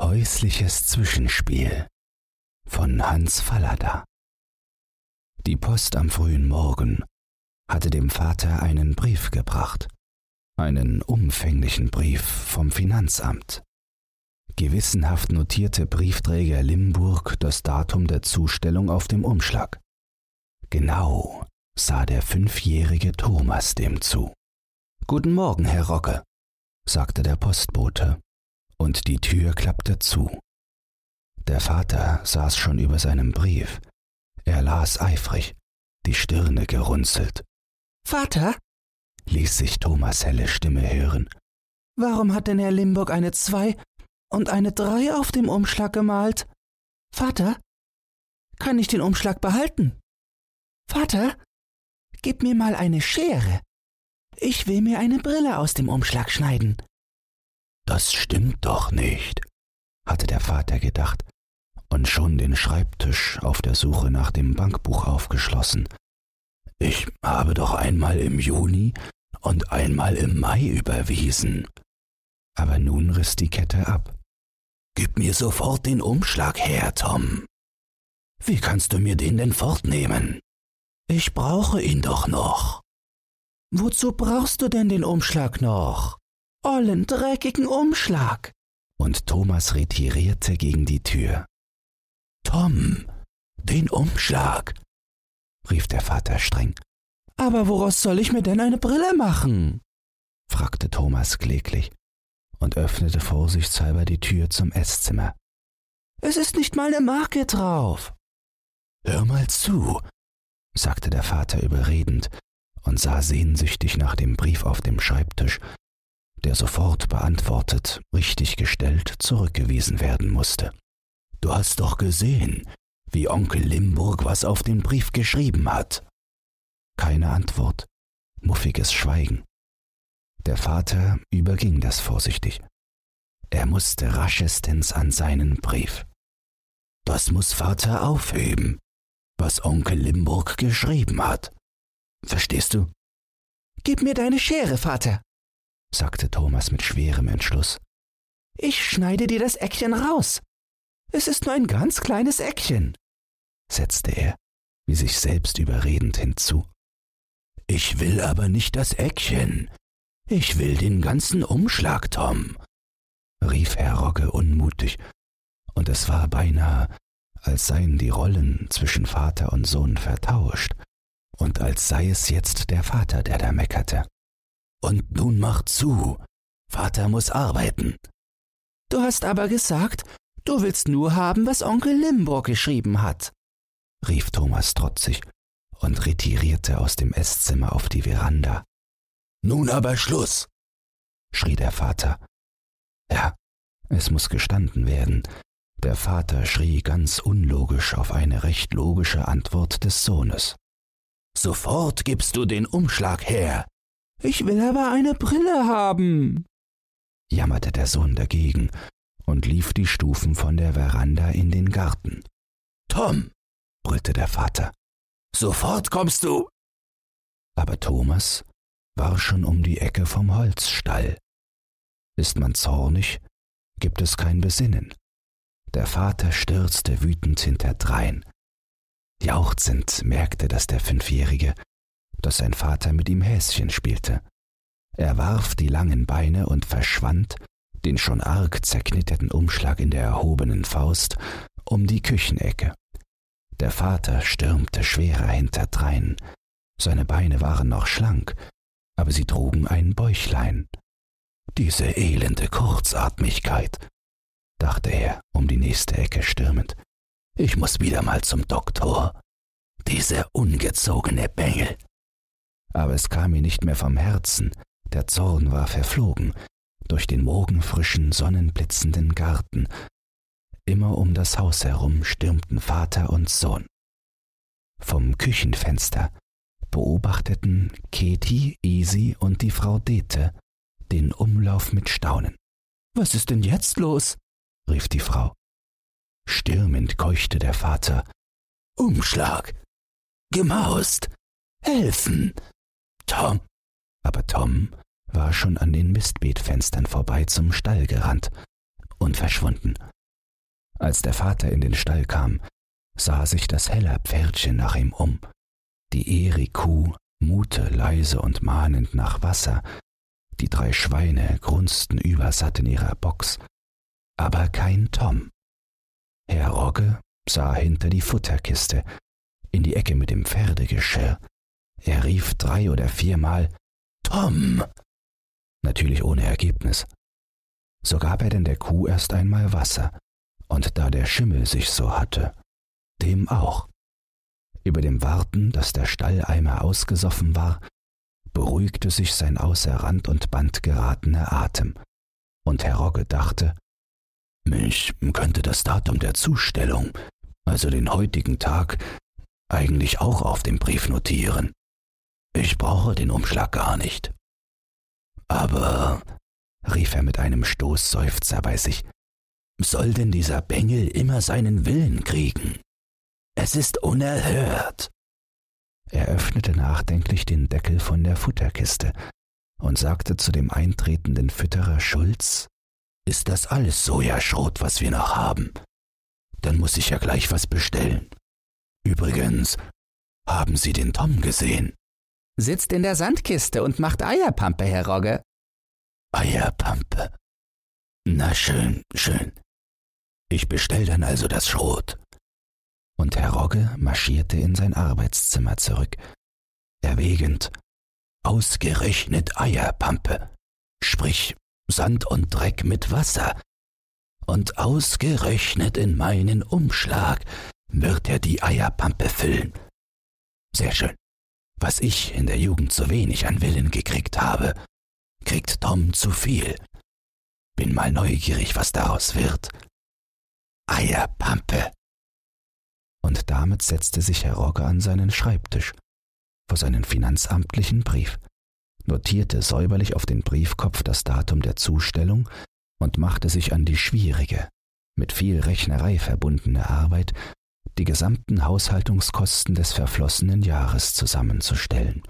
Häusliches Zwischenspiel von Hans Fallada Die Post am frühen Morgen hatte dem Vater einen Brief gebracht, einen umfänglichen Brief vom Finanzamt. Gewissenhaft notierte Briefträger Limburg das Datum der Zustellung auf dem Umschlag. Genau sah der fünfjährige Thomas dem zu. Guten Morgen, Herr Rocke, sagte der Postbote und die Tür klappte zu. Der Vater saß schon über seinem Brief. Er las eifrig, die Stirne gerunzelt. Vater? ließ sich Thomas helle Stimme hören. Warum hat denn Herr Limburg eine Zwei und eine Drei auf dem Umschlag gemalt? Vater? Kann ich den Umschlag behalten? Vater? Gib mir mal eine Schere. Ich will mir eine Brille aus dem Umschlag schneiden. Das stimmt doch nicht, hatte der Vater gedacht und schon den Schreibtisch auf der Suche nach dem Bankbuch aufgeschlossen. Ich habe doch einmal im Juni und einmal im Mai überwiesen. Aber nun riss die Kette ab. Gib mir sofort den Umschlag her, Tom. Wie kannst du mir den denn fortnehmen? Ich brauche ihn doch noch. Wozu brauchst du denn den Umschlag noch? Ollen, dreckigen Umschlag. Und Thomas retirierte gegen die Tür. Tom, den Umschlag, rief der Vater streng. Aber woraus soll ich mir denn eine Brille machen? fragte Thomas kläglich und öffnete vorsichtshalber die Tür zum Esszimmer. Es ist nicht mal eine Marke drauf. Hör mal zu, sagte der Vater überredend und sah sehnsüchtig nach dem Brief auf dem Schreibtisch, der sofort beantwortet, richtig gestellt, zurückgewiesen werden musste. Du hast doch gesehen, wie Onkel Limburg was auf den Brief geschrieben hat. Keine Antwort, muffiges Schweigen. Der Vater überging das vorsichtig. Er musste raschestens an seinen Brief. Das muss Vater aufheben, was Onkel Limburg geschrieben hat. Verstehst du? Gib mir deine Schere, Vater, sagte Thomas mit schwerem Entschluss. Ich schneide dir das Eckchen raus. Es ist nur ein ganz kleines Eckchen, setzte er, wie sich selbst überredend hinzu. Ich will aber nicht das Eckchen. Ich will den ganzen Umschlag, Tom, rief Herr Rogge unmutig, und es war beinahe, als seien die Rollen zwischen Vater und Sohn vertauscht, und als sei es jetzt der Vater, der da meckerte. Und nun mach zu. Vater muss arbeiten. Du hast aber gesagt, du willst nur haben, was Onkel Limburg geschrieben hat, rief Thomas trotzig und retirierte aus dem Esszimmer auf die Veranda. Nun aber Schluss, schrie der Vater. Ja, es muss gestanden werden, der Vater schrie ganz unlogisch auf eine recht logische Antwort des Sohnes. Sofort gibst du den Umschlag her, ich will aber eine Brille haben, jammerte der Sohn dagegen und lief die Stufen von der Veranda in den Garten. Tom, brüllte der Vater, sofort kommst du. Aber Thomas war schon um die Ecke vom Holzstall. Ist man zornig, gibt es kein Besinnen. Der Vater stürzte wütend hinterdrein. Jauchzend merkte das der Fünfjährige dass sein Vater mit ihm Häschen spielte. Er warf die langen Beine und verschwand, den schon arg zerknitterten Umschlag in der erhobenen Faust, um die Küchenecke. Der Vater stürmte schwerer hinterdrein. Seine Beine waren noch schlank, aber sie trugen ein Bäuchlein. Diese elende Kurzatmigkeit, dachte er, um die nächste Ecke stürmend. Ich muss wieder mal zum Doktor. Dieser ungezogene Bengel aber es kam mir nicht mehr vom Herzen, der Zorn war verflogen, durch den morgenfrischen, sonnenblitzenden Garten. Immer um das Haus herum stürmten Vater und Sohn. Vom Küchenfenster beobachteten Katie, Easy und die Frau Dete den Umlauf mit Staunen. Was ist denn jetzt los? rief die Frau. Stürmend keuchte der Vater. Umschlag. Gemaust. Helfen. Tom. Aber Tom war schon an den Mistbeetfenstern vorbei zum Stall gerannt und verschwunden. Als der Vater in den Stall kam, sah sich das heller Pferdchen nach ihm um. Die Eri-Kuh mute leise und mahnend nach Wasser, die drei Schweine grunzten übersatt in ihrer Box, aber kein Tom. Herr Rogge sah hinter die Futterkiste, in die Ecke mit dem Pferdegeschirr. Er rief drei oder viermal Tom. Natürlich ohne Ergebnis. So gab er denn der Kuh erst einmal Wasser, und da der Schimmel sich so hatte, dem auch. Über dem Warten, dass der Stalleimer ausgesoffen war, beruhigte sich sein außer Rand und Band geratener Atem, und Herr Rogge dachte, mich könnte das Datum der Zustellung, also den heutigen Tag, eigentlich auch auf dem Brief notieren. Ich brauche den Umschlag gar nicht. Aber, rief er mit einem Stoßseufzer bei sich, soll denn dieser Bengel immer seinen Willen kriegen? Es ist unerhört. Er öffnete nachdenklich den Deckel von der Futterkiste und sagte zu dem eintretenden Fütterer Schulz, ist das alles Sojaschrot, was wir noch haben? Dann muss ich ja gleich was bestellen. Übrigens, haben Sie den Tom gesehen? Sitzt in der Sandkiste und macht Eierpampe, Herr Rogge. Eierpampe. Na schön, schön. Ich bestell dann also das Schrot und Herr Rogge marschierte in sein Arbeitszimmer zurück, erwägend, ausgerechnet Eierpampe, sprich Sand und Dreck mit Wasser, und ausgerechnet in meinen Umschlag wird er die Eierpampe füllen. Sehr schön. Was ich in der Jugend zu wenig an Willen gekriegt habe, kriegt Tom zu viel. Bin mal neugierig, was daraus wird. Eierpampe und damit setzte sich Herr Rogge an seinen Schreibtisch vor seinen finanzamtlichen Brief, notierte säuberlich auf den Briefkopf das Datum der Zustellung und machte sich an die schwierige, mit viel Rechnerei verbundene Arbeit, die gesamten Haushaltungskosten des verflossenen Jahres zusammenzustellen,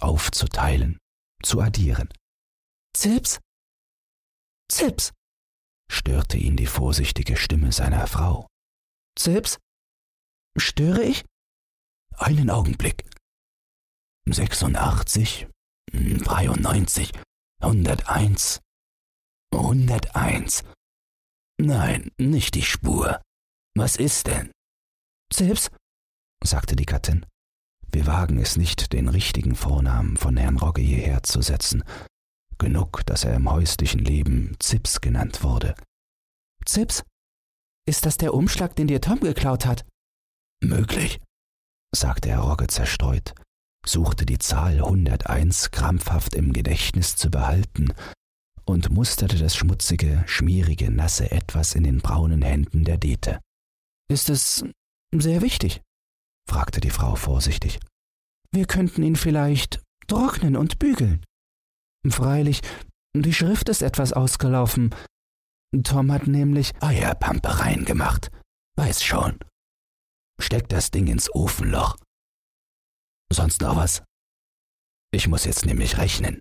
aufzuteilen, zu addieren. Zips? Zips? störte ihn die vorsichtige Stimme seiner Frau. Zips? Störe ich? Einen Augenblick. 86, 93, 101, 101. Nein, nicht die Spur. Was ist denn? Zips, sagte die Gattin. Wir wagen es nicht, den richtigen Vornamen von Herrn Rogge hierher zu setzen. Genug, dass er im häuslichen Leben Zips genannt wurde. Zips? Ist das der Umschlag, den dir Tom geklaut hat? Möglich, sagte Herr Rogge zerstreut, suchte die Zahl 101 krampfhaft im Gedächtnis zu behalten und musterte das schmutzige, schmierige, nasse Etwas in den braunen Händen der Dete. Ist es sehr wichtig? fragte die Frau vorsichtig. Wir könnten ihn vielleicht trocknen und bügeln. Freilich, die Schrift ist etwas ausgelaufen. Tom hat nämlich Eierpampe reingemacht. Weiß schon. Steck das Ding ins Ofenloch. Sonst noch was? Ich muss jetzt nämlich rechnen.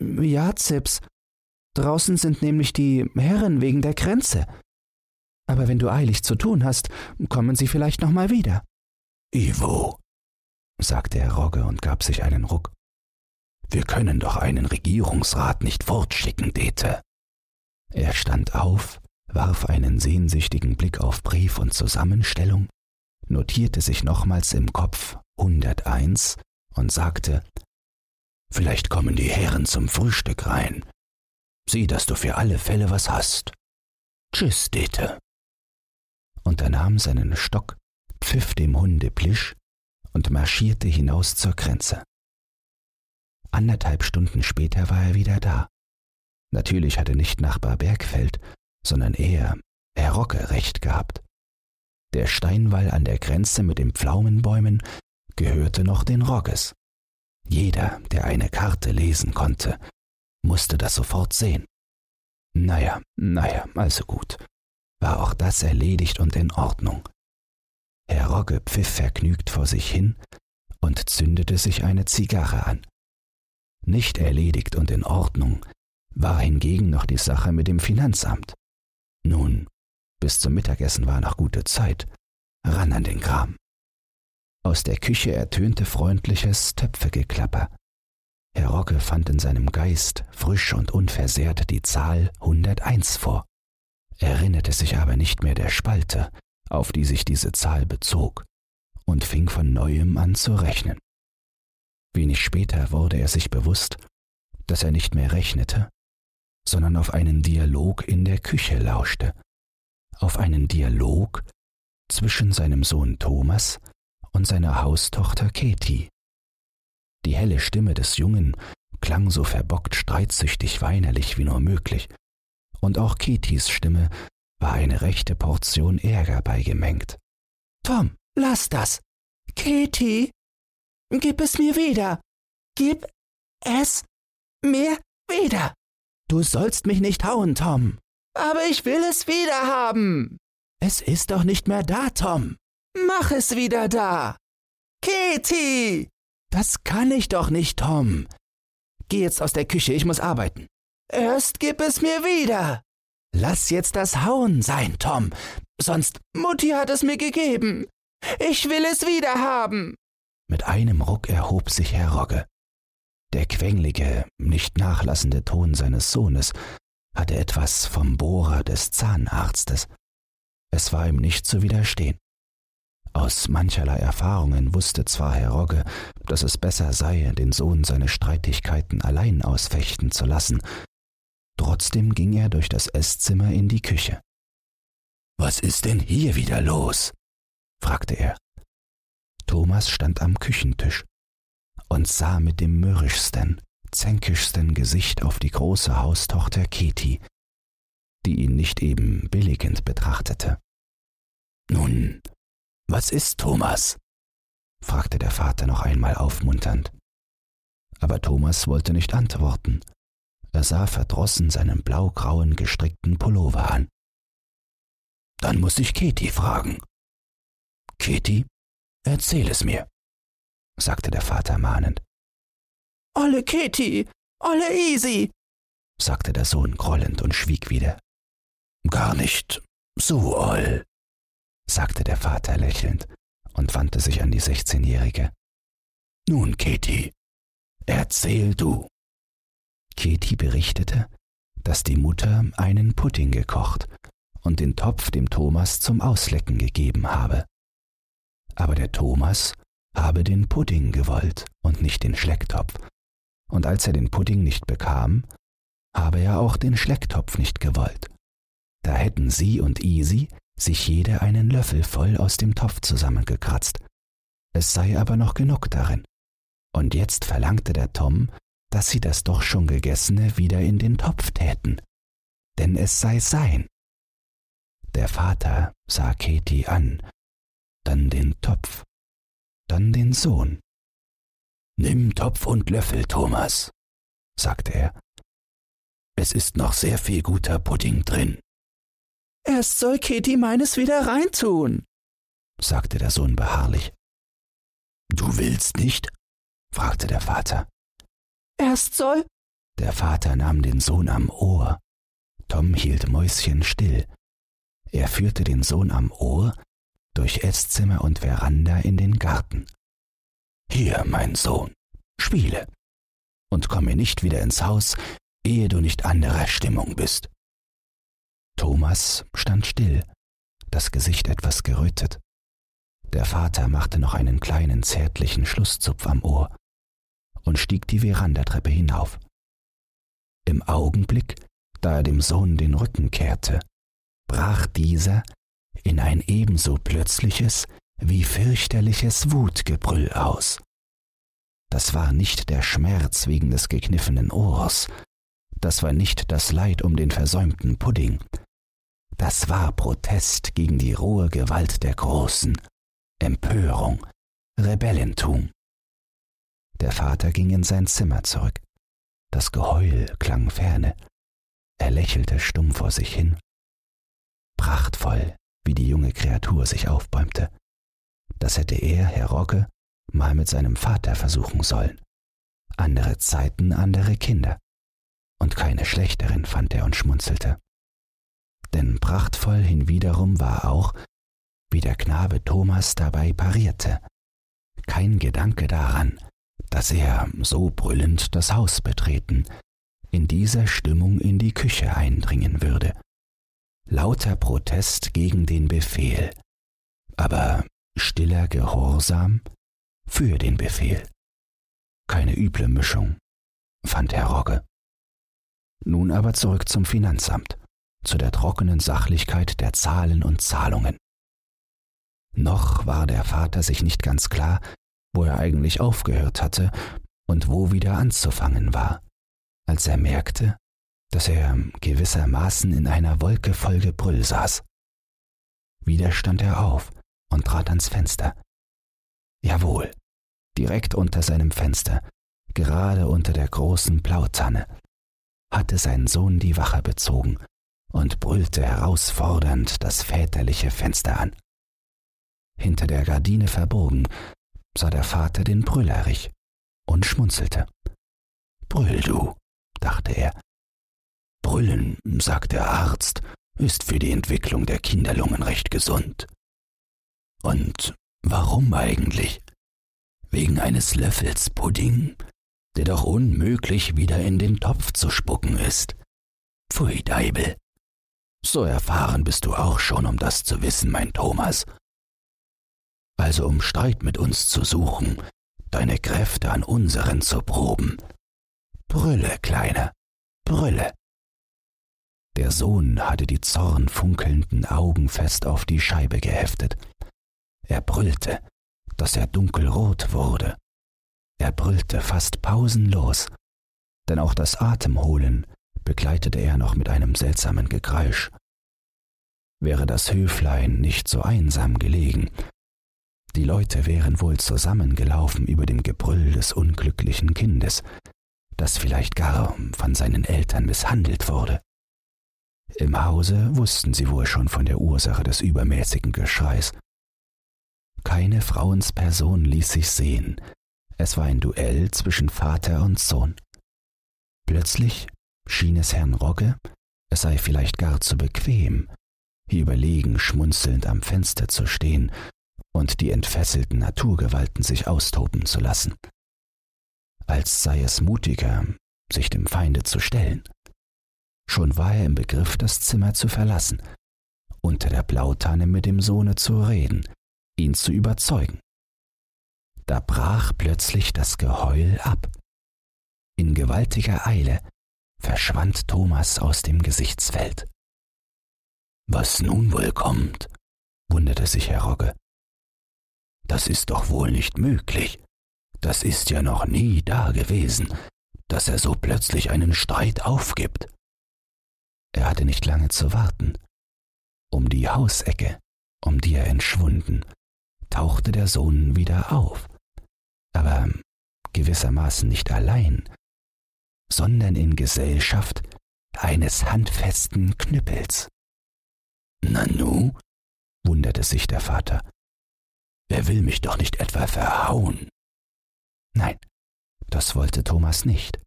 Ja, Zips. Draußen sind nämlich die Herren wegen der Grenze. Aber wenn du eilig zu tun hast, kommen sie vielleicht noch mal wieder. Ivo, sagte Herr Rogge und gab sich einen Ruck. Wir können doch einen Regierungsrat nicht fortschicken, Dete. Er stand auf, warf einen sehnsüchtigen Blick auf Brief und Zusammenstellung, notierte sich nochmals im Kopf 101 und sagte, Vielleicht kommen die Herren zum Frühstück rein. Sieh, dass du für alle Fälle was hast. Tschüss, Dete. Und er nahm seinen Stock, pfiff dem Hunde Plisch und marschierte hinaus zur Grenze. Anderthalb Stunden später war er wieder da. Natürlich hatte nicht Nachbar Bergfeld, sondern er, Herr Rocke, recht gehabt. Der Steinwall an der Grenze mit den Pflaumenbäumen gehörte noch den Rogges. Jeder, der eine Karte lesen konnte, musste das sofort sehen. Naja, naja, also gut. War auch das erledigt und in Ordnung. Herr Rogge pfiff vergnügt vor sich hin und zündete sich eine Zigarre an. Nicht erledigt und in Ordnung war hingegen noch die Sache mit dem Finanzamt. Nun, bis zum Mittagessen war noch gute Zeit, ran an den Kram. Aus der Küche ertönte freundliches Töpfegeklapper. Herr Rogge fand in seinem Geist frisch und unversehrt die Zahl 101 vor, erinnerte sich aber nicht mehr der Spalte, auf die sich diese Zahl bezog, und fing von neuem an zu rechnen. Wenig später wurde er sich bewusst, dass er nicht mehr rechnete, sondern auf einen Dialog in der Küche lauschte, auf einen Dialog zwischen seinem Sohn Thomas und seiner Haustochter Katie. Die helle Stimme des Jungen klang so verbockt streitsüchtig weinerlich wie nur möglich, und auch Katies Stimme war eine rechte Portion Ärger beigemengt. Tom, lass das. Katie, gib es mir wieder. Gib es mir wieder. Du sollst mich nicht hauen, Tom. Aber ich will es wieder haben. Es ist doch nicht mehr da, Tom. Mach es wieder da. Katie! Das kann ich doch nicht, Tom. Geh jetzt aus der Küche, ich muss arbeiten. Erst gib es mir wieder. Lass jetzt das Hauen sein, Tom. Sonst Mutti hat es mir gegeben. Ich will es wieder haben. Mit einem Ruck erhob sich Herr Rogge. Der quenglige, nicht nachlassende Ton seines Sohnes hatte etwas vom Bohrer des Zahnarztes. Es war ihm nicht zu widerstehen. Aus mancherlei Erfahrungen wusste zwar Herr Rogge, dass es besser sei, den Sohn seine Streitigkeiten allein ausfechten zu lassen, trotzdem ging er durch das Esszimmer in die Küche. Was ist denn hier wieder los? fragte er. Thomas stand am Küchentisch und sah mit dem mürrischsten, zänkischsten Gesicht auf die große Haustochter Katie, die ihn nicht eben billigend betrachtete. Nun, was ist Thomas? fragte der Vater noch einmal aufmunternd. Aber Thomas wollte nicht antworten. Er sah verdrossen seinen blaugrauen gestrickten Pullover an. Dann muss ich Katie fragen. Katie, erzähl es mir, sagte der Vater mahnend. Olle Katie, olle Easy, sagte der Sohn grollend und schwieg wieder. Gar nicht so oll, sagte der Vater lächelnd und wandte sich an die sechzehnjährige. Nun, Katie, erzähl du. Katie berichtete, dass die Mutter einen Pudding gekocht und den Topf dem Thomas zum Auslecken gegeben habe. Aber der Thomas habe den Pudding gewollt und nicht den Schlecktopf, und als er den Pudding nicht bekam, habe er auch den Schlecktopf nicht gewollt. Da hätten sie und Easy sich jede einen Löffel voll aus dem Topf zusammengekratzt. Es sei aber noch genug darin. Und jetzt verlangte der Tom, dass sie das doch schon Gegessene wieder in den Topf täten, denn es sei sein. Der Vater sah Katie an, dann den Topf, dann den Sohn. Nimm Topf und Löffel, Thomas, sagte er. Es ist noch sehr viel guter Pudding drin. Erst soll Katie meines wieder reintun, sagte der Sohn beharrlich. Du willst nicht? fragte der Vater. Erst soll. Der Vater nahm den Sohn am Ohr. Tom hielt mäuschenstill. Er führte den Sohn am Ohr durch Esszimmer und Veranda in den Garten. Hier, mein Sohn, spiele und komme nicht wieder ins Haus, ehe du nicht anderer Stimmung bist. Thomas stand still, das Gesicht etwas gerötet. Der Vater machte noch einen kleinen zärtlichen Schlusszupf am Ohr und stieg die Verandatreppe hinauf. Im Augenblick, da er dem Sohn den Rücken kehrte, brach dieser in ein ebenso plötzliches wie fürchterliches Wutgebrüll aus. Das war nicht der Schmerz wegen des gekniffenen Ohrs, das war nicht das Leid um den versäumten Pudding, das war Protest gegen die rohe Gewalt der Großen, Empörung, Rebellentum. Der Vater ging in sein Zimmer zurück. Das Geheul klang ferne. Er lächelte stumm vor sich hin. Prachtvoll, wie die junge Kreatur sich aufbäumte. Das hätte er, Herr Rogge, mal mit seinem Vater versuchen sollen. Andere Zeiten, andere Kinder. Und keine schlechteren, fand er und schmunzelte. denn prachtvoll hinwiederum war auch, wie der Knabe Thomas dabei parierte. Kein Gedanke daran, dass er, so brüllend das Haus betreten, in dieser Stimmung in die Küche eindringen würde. Lauter Protest gegen den Befehl, aber stiller Gehorsam für den Befehl. Keine üble Mischung, fand Herr Rogge. Nun aber zurück zum Finanzamt, zu der trockenen Sachlichkeit der Zahlen und Zahlungen. Noch war der Vater sich nicht ganz klar, wo er eigentlich aufgehört hatte und wo wieder anzufangen war, als er merkte, dass er gewissermaßen in einer Wolke voll Gebrüll saß. Wieder stand er auf und trat ans Fenster. Jawohl, direkt unter seinem Fenster, gerade unter der großen Blautanne, hatte sein Sohn die Wache bezogen und brüllte herausfordernd das väterliche Fenster an. Hinter der Gardine verbogen, sah der Vater den Brüllerich und schmunzelte. Brüll du, dachte er. Brüllen, sagt der Arzt, ist für die Entwicklung der Kinderlungen recht gesund. Und warum eigentlich? Wegen eines Löffels Pudding, der doch unmöglich wieder in den Topf zu spucken ist. Pfui, Deibel. So erfahren bist du auch schon, um das zu wissen, mein Thomas. Also um Streit mit uns zu suchen, deine Kräfte an unseren zu proben. Brülle, Kleiner, brülle. Der Sohn hatte die zornfunkelnden Augen fest auf die Scheibe geheftet. Er brüllte, dass er dunkelrot wurde. Er brüllte fast pausenlos, denn auch das Atemholen begleitete er noch mit einem seltsamen Gekreisch. Wäre das Höflein nicht so einsam gelegen, die Leute wären wohl zusammengelaufen über dem Gebrüll des unglücklichen Kindes, das vielleicht gar von seinen Eltern misshandelt wurde. Im Hause wussten sie wohl schon von der Ursache des übermäßigen Geschreis. Keine Frauensperson ließ sich sehen. Es war ein Duell zwischen Vater und Sohn. Plötzlich schien es Herrn Rogge, es sei vielleicht gar zu bequem, hier überlegen schmunzelnd am Fenster zu stehen und die entfesselten Naturgewalten sich austoben zu lassen, als sei es mutiger, sich dem Feinde zu stellen. Schon war er im Begriff, das Zimmer zu verlassen, unter der Blautanne mit dem Sohne zu reden, ihn zu überzeugen. Da brach plötzlich das Geheul ab. In gewaltiger Eile verschwand Thomas aus dem Gesichtsfeld. Was nun wohl kommt, wunderte sich Herr Rogge. Das ist doch wohl nicht möglich. Das ist ja noch nie da gewesen, dass er so plötzlich einen Streit aufgibt. Er hatte nicht lange zu warten. Um die Hausecke, um die er entschwunden, tauchte der Sohn wieder auf. Aber gewissermaßen nicht allein, sondern in Gesellschaft eines handfesten Knüppels. Nanu? wunderte sich der Vater. Er will mich doch nicht etwa verhauen. Nein, das wollte Thomas nicht.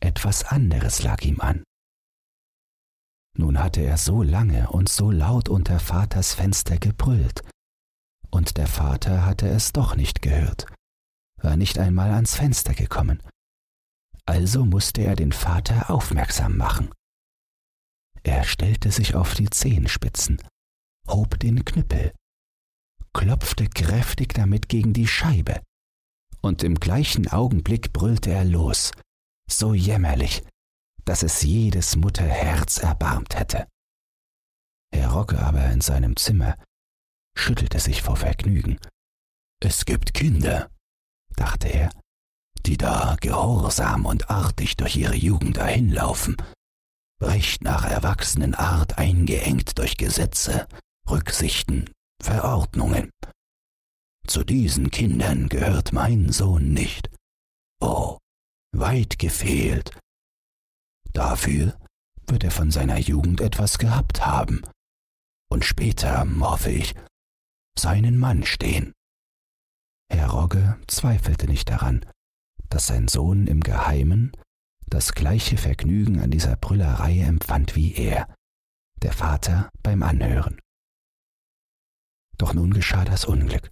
Etwas anderes lag ihm an. Nun hatte er so lange und so laut unter Vaters Fenster gebrüllt, und der Vater hatte es doch nicht gehört, war nicht einmal ans Fenster gekommen. Also musste er den Vater aufmerksam machen. Er stellte sich auf die Zehenspitzen, hob den Knüppel, klopfte kräftig damit gegen die Scheibe, und im gleichen Augenblick brüllte er los, so jämmerlich, dass es jedes Mutterherz erbarmt hätte. Herr Rocke aber in seinem Zimmer schüttelte sich vor Vergnügen. Es gibt Kinder, dachte er, die da gehorsam und artig durch ihre Jugend dahinlaufen, recht nach Erwachsenenart eingeengt durch Gesetze, Rücksichten, Verordnungen. Zu diesen Kindern gehört mein Sohn nicht. Oh, weit gefehlt. Dafür wird er von seiner Jugend etwas gehabt haben und später, hoffe ich, seinen Mann stehen. Herr Rogge zweifelte nicht daran, dass sein Sohn im Geheimen das gleiche Vergnügen an dieser Brüllerei empfand wie er, der Vater beim Anhören. Doch nun geschah das Unglück.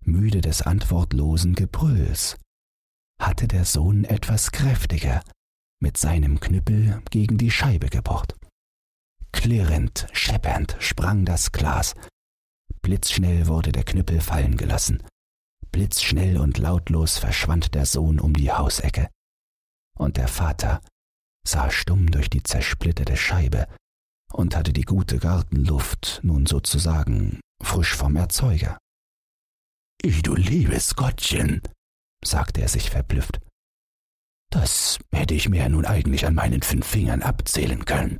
Müde des antwortlosen Gebrülls hatte der Sohn etwas kräftiger mit seinem Knüppel gegen die Scheibe gepocht. Klirrend, scheppernd sprang das Glas. Blitzschnell wurde der Knüppel fallen gelassen. Blitzschnell und lautlos verschwand der Sohn um die Hausecke. Und der Vater sah stumm durch die zersplitterte Scheibe und hatte die gute Gartenluft nun sozusagen frisch vom Erzeuger. Ich, du liebes Gottchen, sagte er sich verblüfft. Das hätte ich mir ja nun eigentlich an meinen fünf Fingern abzählen können.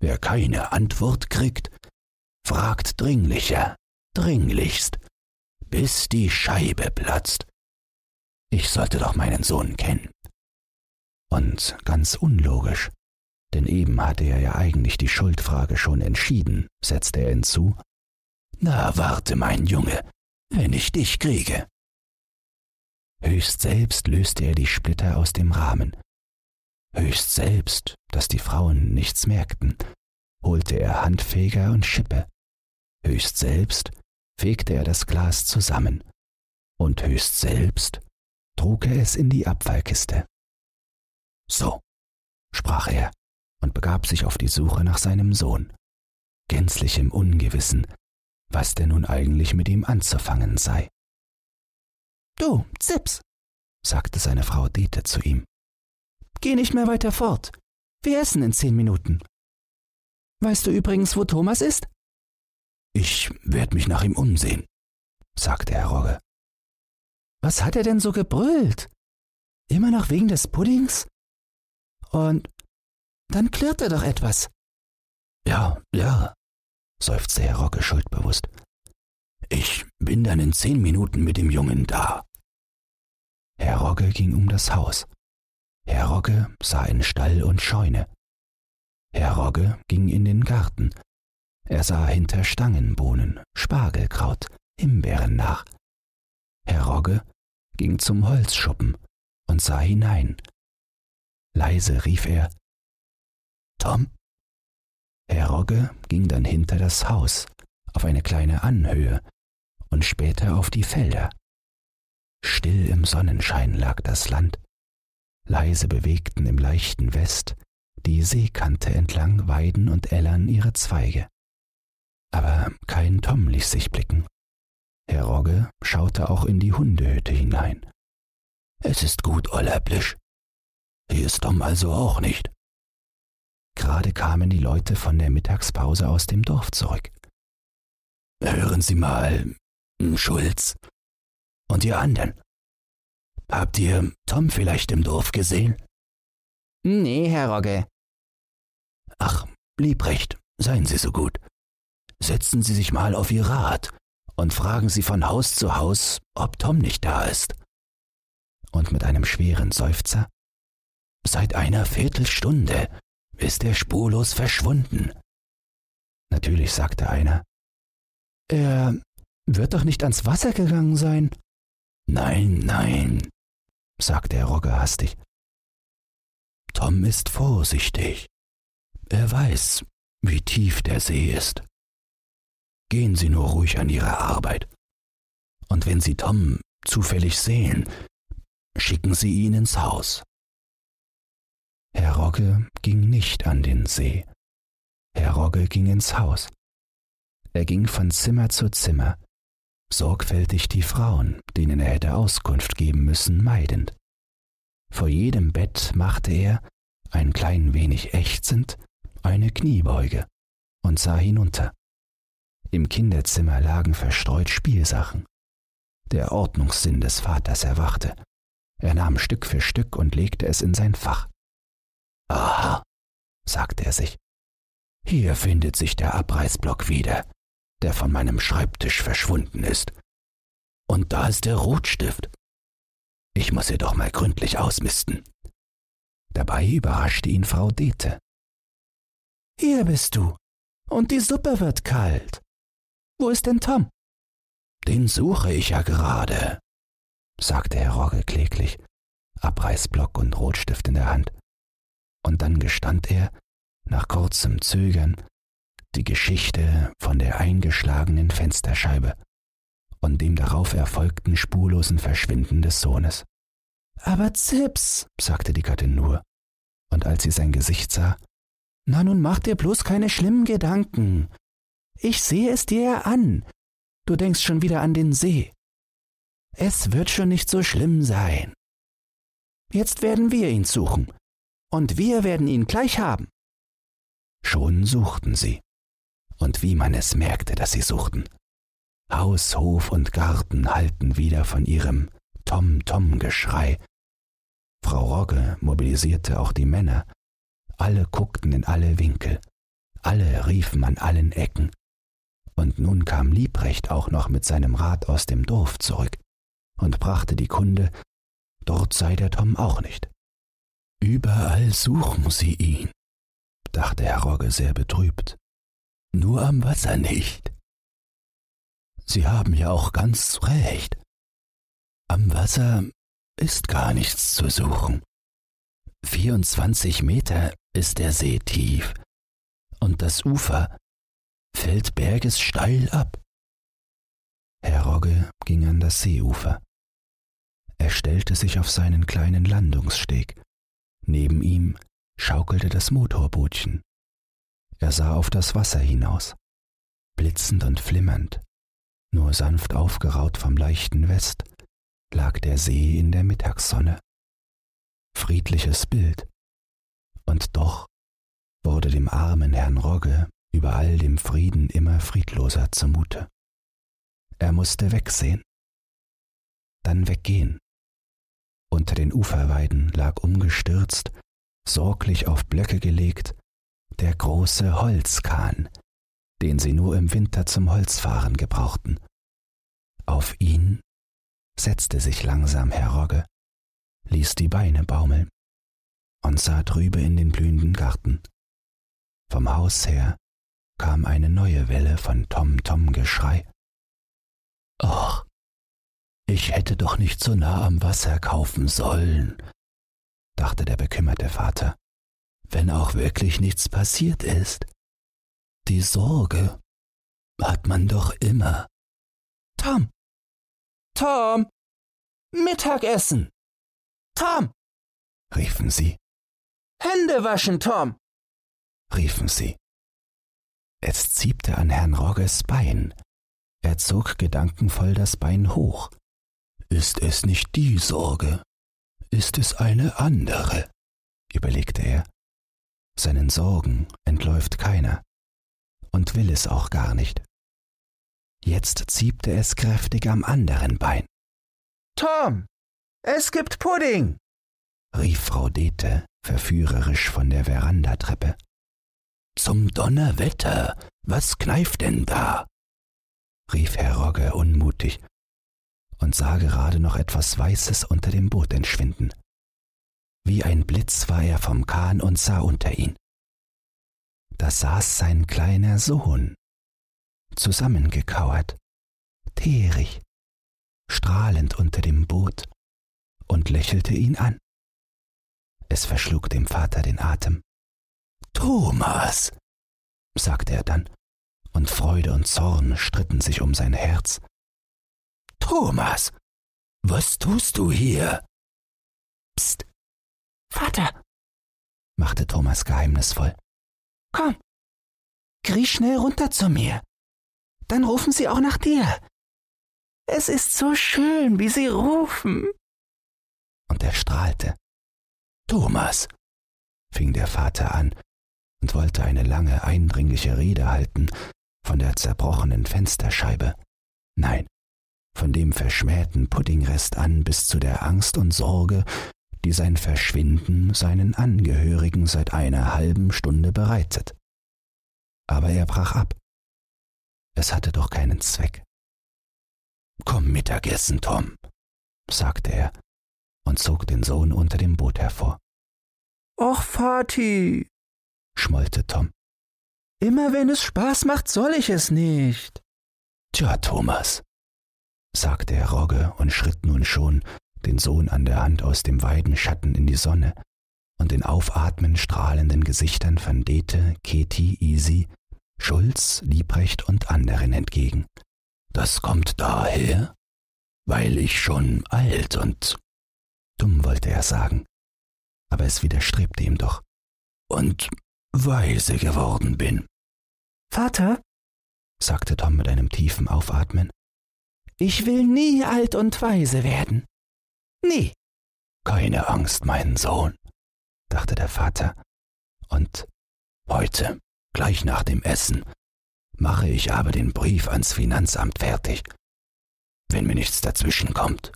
Wer keine Antwort kriegt, fragt dringlicher, dringlichst, bis die Scheibe platzt. Ich sollte doch meinen Sohn kennen. Und ganz unlogisch, denn eben hatte er ja eigentlich die Schuldfrage schon entschieden, setzte er hinzu. Na, warte, mein Junge, wenn ich dich kriege. Höchst selbst löste er die Splitter aus dem Rahmen. Höchst selbst, dass die Frauen nichts merkten, holte er Handfeger und Schippe. Höchst selbst fegte er das Glas zusammen. Und höchst selbst trug er es in die Abfallkiste. So, sprach er und begab sich auf die Suche nach seinem Sohn, gänzlich im Ungewissen, was denn nun eigentlich mit ihm anzufangen sei. Du, Zips, sagte seine Frau Dete zu ihm. Geh nicht mehr weiter fort. Wir essen in zehn Minuten. Weißt du übrigens, wo Thomas ist? Ich werd mich nach ihm umsehen, sagte Herr Rogge. Was hat er denn so gebrüllt? Immer noch wegen des Puddings? Und dann klirrte doch etwas. Ja, ja, seufzte Herr Rogge schuldbewusst. Ich bin dann in zehn Minuten mit dem Jungen da. Herr Rogge ging um das Haus. Herr Rogge sah in Stall und Scheune. Herr Rogge ging in den Garten. Er sah hinter Stangenbohnen, Spargelkraut, Himbeeren nach. Herr Rogge ging zum Holzschuppen und sah hinein. Leise rief er Tom? Herr Rogge ging dann hinter das Haus auf eine kleine Anhöhe und später auf die Felder. Still im Sonnenschein lag das Land. Leise bewegten im leichten West die Seekante entlang Weiden und Ellern ihre Zweige. Aber kein Tom ließ sich blicken. Herr Rogge schaute auch in die Hundehütte hinein. Es ist gut, Oller Blisch. Hier ist Tom also auch nicht. Gerade kamen die Leute von der Mittagspause aus dem Dorf zurück. Hören Sie mal, Schulz. Und ihr anderen. Habt ihr Tom vielleicht im Dorf gesehen? Nee, Herr Rogge. Ach, Liebrecht, seien Sie so gut. Setzen Sie sich mal auf Ihr Rad und fragen Sie von Haus zu Haus, ob Tom nicht da ist. Und mit einem schweren Seufzer Seit einer Viertelstunde ist er spurlos verschwunden. Natürlich sagte einer, er wird doch nicht ans Wasser gegangen sein. Nein, nein, sagte Herr Rogge hastig. Tom ist vorsichtig. Er weiß, wie tief der See ist. Gehen Sie nur ruhig an Ihre Arbeit. Und wenn Sie Tom zufällig sehen, schicken Sie ihn ins Haus. Herr Rogge ging nicht an den See. Herr Rogge ging ins Haus. Er ging von Zimmer zu Zimmer, sorgfältig die Frauen, denen er hätte Auskunft geben müssen, meidend. Vor jedem Bett machte er, ein klein wenig ächzend, eine Kniebeuge und sah hinunter. Im Kinderzimmer lagen verstreut Spielsachen. Der Ordnungssinn des Vaters erwachte. Er nahm Stück für Stück und legte es in sein Fach. Aha, sagte er sich, hier findet sich der Abreißblock wieder der von meinem Schreibtisch verschwunden ist. Und da ist der Rotstift. Ich muss doch mal gründlich ausmisten. Dabei überraschte ihn Frau Dete. Hier bist du. Und die Suppe wird kalt. Wo ist denn Tom? Den suche ich ja gerade, sagte Herr Rogge kläglich, Abreißblock und Rotstift in der Hand. Und dann gestand er, nach kurzem Zögern die Geschichte von der eingeschlagenen Fensterscheibe und dem darauf erfolgten spurlosen Verschwinden des Sohnes. Aber Zips, sagte die Gattin nur, und als sie sein Gesicht sah, na nun mach dir bloß keine schlimmen Gedanken. Ich sehe es dir ja an. Du denkst schon wieder an den See. Es wird schon nicht so schlimm sein. Jetzt werden wir ihn suchen, und wir werden ihn gleich haben. Schon suchten sie. Und wie man es merkte, dass sie suchten. Haus, Hof und Garten hallten wieder von ihrem Tom-Tom-Geschrei. Frau Rogge mobilisierte auch die Männer. Alle guckten in alle Winkel. Alle riefen an allen Ecken. Und nun kam Liebrecht auch noch mit seinem Rat aus dem Dorf zurück und brachte die Kunde, dort sei der Tom auch nicht. Überall suchen sie ihn, dachte Herr Rogge sehr betrübt. Nur am Wasser nicht. Sie haben ja auch ganz recht. Am Wasser ist gar nichts zu suchen. 24 Meter ist der See tief und das Ufer fällt bergessteil ab. Herr Rogge ging an das Seeufer. Er stellte sich auf seinen kleinen Landungssteg. Neben ihm schaukelte das Motorbootchen. Er sah auf das Wasser hinaus, blitzend und flimmernd. Nur sanft aufgeraut vom leichten West lag der See in der Mittagssonne. Friedliches Bild. Und doch wurde dem armen Herrn Rogge über all dem Frieden immer friedloser zumute. Er musste wegsehen, dann weggehen. Unter den Uferweiden lag umgestürzt, sorglich auf Blöcke gelegt, der große Holzkahn, den sie nur im Winter zum Holzfahren gebrauchten. Auf ihn setzte sich langsam Herr Rogge, ließ die Beine baumeln und sah drüber in den blühenden Garten. Vom Haus her kam eine neue Welle von Tom-Tom-Geschrei. Och, ich hätte doch nicht so nah am Wasser kaufen sollen, dachte der bekümmerte Vater, wenn auch wirklich nichts passiert ist. Die Sorge hat man doch immer. Tom! Tom! Mittagessen! Tom! riefen sie. Hände waschen, Tom! riefen sie. Es ziebte an Herrn Rogges Bein. Er zog gedankenvoll das Bein hoch. Ist es nicht die Sorge? Ist es eine andere? überlegte er. Seinen Sorgen entläuft keiner und will es auch gar nicht. Jetzt ziebte es kräftig am anderen Bein. Tom, es gibt Pudding, rief Frau Dete verführerisch von der Verandatreppe. Zum Donnerwetter, was kneift denn da? rief Herr Rogge unmutig und sah gerade noch etwas Weißes unter dem Boot entschwinden. Wie ein Blitz war er vom Kahn und sah unter ihn. Da saß sein kleiner Sohn, zusammengekauert, teerig, strahlend unter dem Boot und lächelte ihn an. Es verschlug dem Vater den Atem. Thomas, sagte er dann, und Freude und Zorn stritten sich um sein Herz. Thomas, was tust du hier? Psst, Vater, machte Thomas geheimnisvoll. Komm, kriech schnell runter zu mir. Dann rufen sie auch nach dir. Es ist so schön, wie sie rufen. Und er strahlte. Thomas, fing der Vater an und wollte eine lange, eindringliche Rede halten von der zerbrochenen Fensterscheibe. Nein, von dem verschmähten Puddingrest an bis zu der Angst und Sorge, die sein Verschwinden seinen Angehörigen seit einer halben Stunde bereitet. Aber er brach ab. Es hatte doch keinen Zweck. Komm Mittagessen, Tom, sagte er und zog den Sohn unter dem Boot hervor. Och, Vati, schmollte Tom. Immer wenn es Spaß macht, soll ich es nicht. Tja, Thomas, sagte Herr Rogge und schritt nun schon, den Sohn an der Hand aus dem Weidenschatten in die Sonne, und den aufatmen strahlenden Gesichtern von Dete, Keti, Isi, Schulz, Liebrecht und anderen entgegen. Das kommt daher, weil ich schon alt und dumm wollte er sagen, aber es widerstrebte ihm doch, und weise geworden bin. Vater, sagte Tom mit einem tiefen Aufatmen, ich will nie alt und weise werden. Nie. Keine Angst, mein Sohn, dachte der Vater, und heute, gleich nach dem Essen, mache ich aber den Brief ans Finanzamt fertig, wenn mir nichts dazwischen kommt.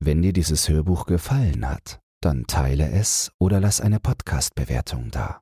Wenn dir dieses Hörbuch gefallen hat, dann teile es oder lass eine Podcast-Bewertung da.